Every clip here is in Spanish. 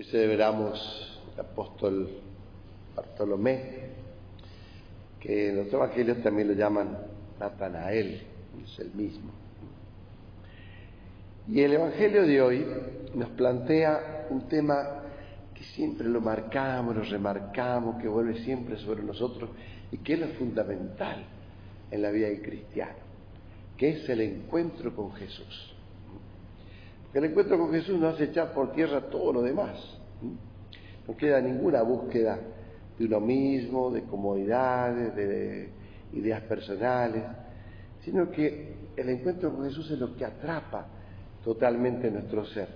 Hoy celebramos el apóstol Bartolomé, que en los evangelios también lo llaman Natanael, es el mismo. Y el evangelio de hoy nos plantea un tema que siempre lo marcamos, lo remarcamos, que vuelve siempre sobre nosotros y que es lo fundamental en la vida del cristiano, que es el encuentro con Jesús. El encuentro con Jesús nos hace echar por tierra todo lo demás. No queda ninguna búsqueda de uno mismo, de comodidades, de ideas personales, sino que el encuentro con Jesús es lo que atrapa totalmente nuestro ser.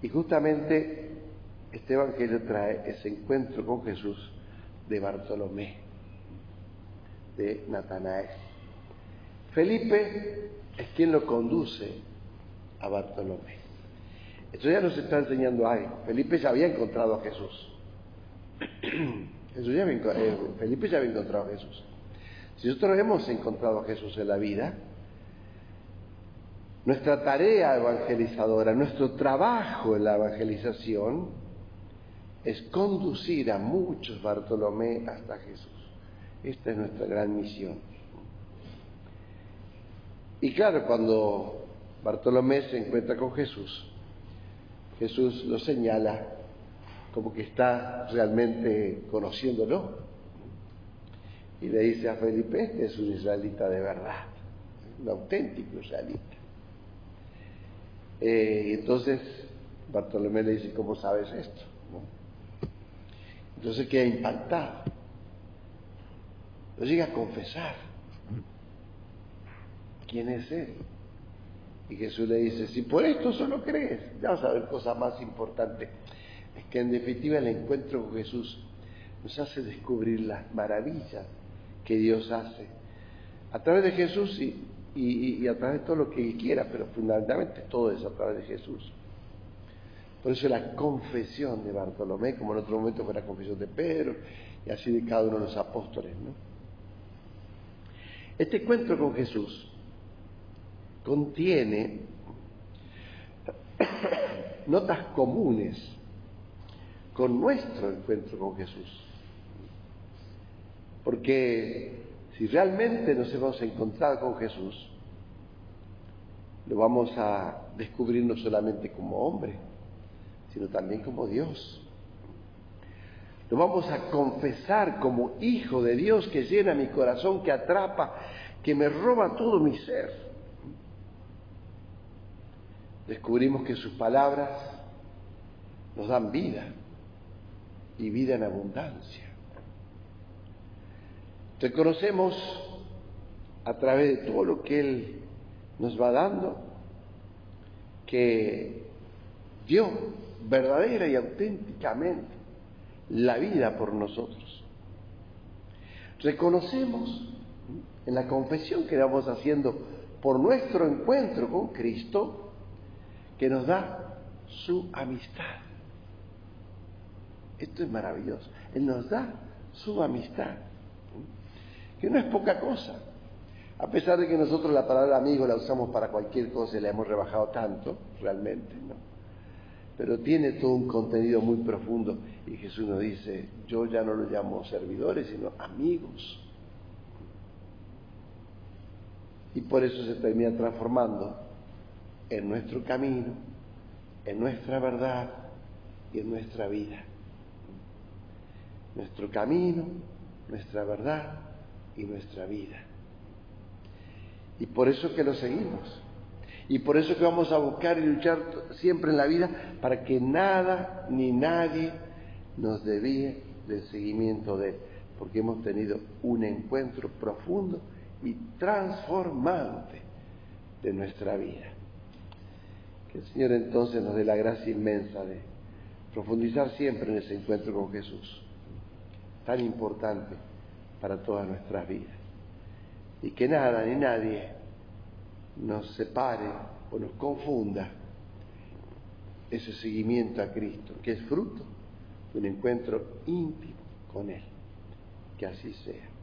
Y justamente este Evangelio trae ese encuentro con Jesús de Bartolomé, de Natanael. Felipe es quien lo conduce a Bartolomé. Esto ya nos está enseñando algo. Felipe ya había encontrado a Jesús. eh, Felipe ya había encontrado a Jesús. Si nosotros hemos encontrado a Jesús en la vida, nuestra tarea evangelizadora, nuestro trabajo en la evangelización es conducir a muchos Bartolomé hasta Jesús. Esta es nuestra gran misión. Y claro, cuando Bartolomé se encuentra con Jesús. Jesús lo señala como que está realmente conociéndolo. Y le dice a Felipe, este es un israelita de verdad, un auténtico israelita. Eh, entonces Bartolomé le dice, ¿cómo sabes esto? Entonces queda impactado. Lo llega a confesar. ¿Quién es él? Y Jesús le dice, si por esto solo crees, ya vas a ver cosas más importantes. Es que en definitiva el encuentro con Jesús nos hace descubrir las maravillas que Dios hace a través de Jesús y, y, a través de todo lo que Él quiera, pero fundamentalmente todo es a través de Jesús. Por eso la confesión de Bartolomé, como en otro momento fue la confesión de Pedro, y así de cada uno de los apóstoles. ¿no? Este encuentro con Jesús contiene notas comunes con nuestro encuentro con Jesús. Porque si realmente nos hemos encontrado con Jesús, lo vamos a descubrir no solamente como hombre, sino también como Dios. Lo vamos a confesar como hijo de Dios que llena mi corazón, que atrapa, que me roba todo mi ser descubrimos que sus palabras nos dan vida y vida en abundancia. Reconocemos a través de todo lo que Él nos va dando que dio verdadera y auténticamente la vida por nosotros. Reconocemos en la confesión que vamos haciendo por nuestro encuentro con Cristo que nos da su amistad. Esto es maravilloso. Él nos da su amistad, que no es poca cosa. A pesar de que nosotros la palabra amigo la usamos para cualquier cosa y la hemos rebajado tanto, realmente, ¿no? Pero tiene todo un contenido muy profundo y Jesús nos dice, yo ya no lo llamo servidores, sino amigos. Y por eso se termina transformando en nuestro camino, en nuestra verdad y en nuestra vida. Nuestro camino, nuestra verdad y nuestra vida. Y por eso que lo seguimos. Y por eso que vamos a buscar y luchar siempre en la vida para que nada ni nadie nos desvíe del seguimiento de Él. Porque hemos tenido un encuentro profundo y transformante de nuestra vida. Que el Señor entonces nos dé la gracia inmensa de profundizar siempre en ese encuentro con Jesús, tan importante para todas nuestras vidas. Y que nada ni nadie nos separe o nos confunda ese seguimiento a Cristo, que es fruto de un encuentro íntimo con Él. Que así sea.